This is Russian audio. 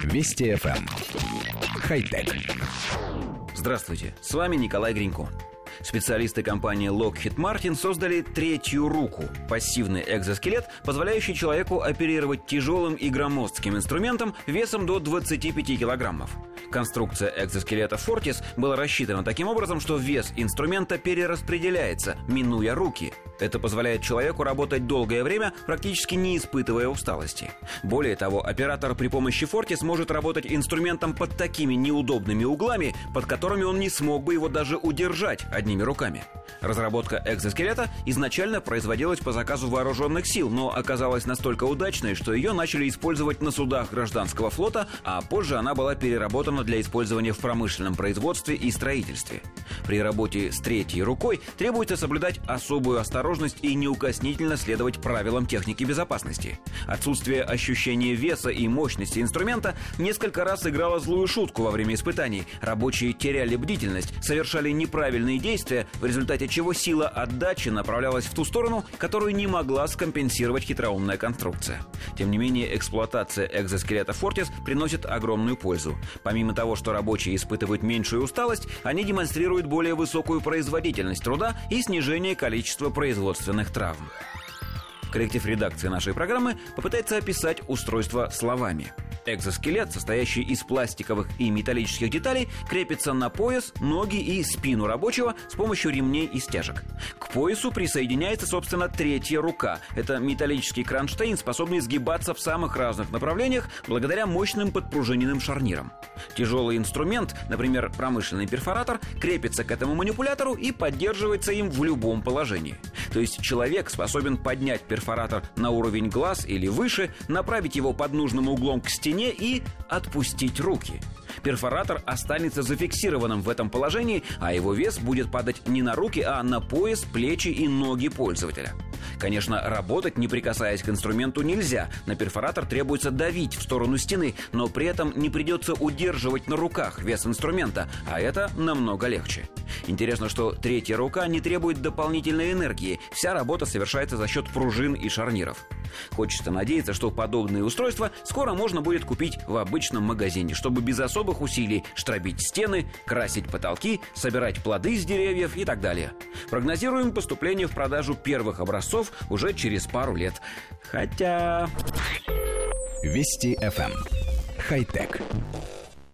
Вести FM. Эм. Хай-тек. Здравствуйте, с вами Николай Гринько. Специалисты компании Lockheed Martin создали третью руку – пассивный экзоскелет, позволяющий человеку оперировать тяжелым и громоздким инструментом весом до 25 килограммов. Конструкция экзоскелета Fortis была рассчитана таким образом, что вес инструмента перераспределяется, минуя руки. Это позволяет человеку работать долгое время, практически не испытывая усталости. Более того, оператор при помощи Fortis может работать инструментом под такими неудобными углами, под которыми он не смог бы его даже удержать одними руками. Разработка экзоскелета изначально производилась по заказу вооруженных сил, но оказалась настолько удачной, что ее начали использовать на судах гражданского флота, а позже она была переработана для использования в промышленном производстве и строительстве. При работе с третьей рукой требуется соблюдать особую осторожность и неукоснительно следовать правилам техники безопасности. Отсутствие ощущения веса и мощности инструмента несколько раз играло злую шутку во время испытаний. Рабочие теряли бдительность, совершали неправильные действия, в результате чего сила отдачи направлялась в ту сторону, которую не могла скомпенсировать хитроумная конструкция. Тем не менее, эксплуатация экзоскелета Fortis приносит огромную пользу. Помимо того, что рабочие испытывают меньшую усталость, они демонстрируют более высокую производительность труда и снижение количества производственных травм. Коллектив редакции нашей программы попытается описать устройство словами. Экзоскелет, состоящий из пластиковых и металлических деталей, крепится на пояс, ноги и спину рабочего с помощью ремней и стяжек. К поясу присоединяется, собственно, третья рука. Это металлический кронштейн, способный сгибаться в самых разных направлениях благодаря мощным подпружиненным шарнирам. Тяжелый инструмент, например, промышленный перфоратор, крепится к этому манипулятору и поддерживается им в любом положении. То есть человек способен поднять перфоратор на уровень глаз или выше, направить его под нужным углом к стене и отпустить руки. Перфоратор останется зафиксированным в этом положении, а его вес будет падать не на руки, а на пояс, плечи и ноги пользователя. Конечно, работать, не прикасаясь к инструменту, нельзя. На перфоратор требуется давить в сторону стены, но при этом не придется удерживать на руках вес инструмента, а это намного легче. Интересно, что третья рука не требует дополнительной энергии. Вся работа совершается за счет пружин и шарниров. Хочется надеяться, что подобные устройства скоро можно будет купить в обычном магазине, чтобы без особых усилий штробить стены, красить потолки, собирать плоды с деревьев и так далее. Прогнозируем поступление в продажу первых образцов уже через пару лет. Хотя... Вести FM. Эм. Хай-тек.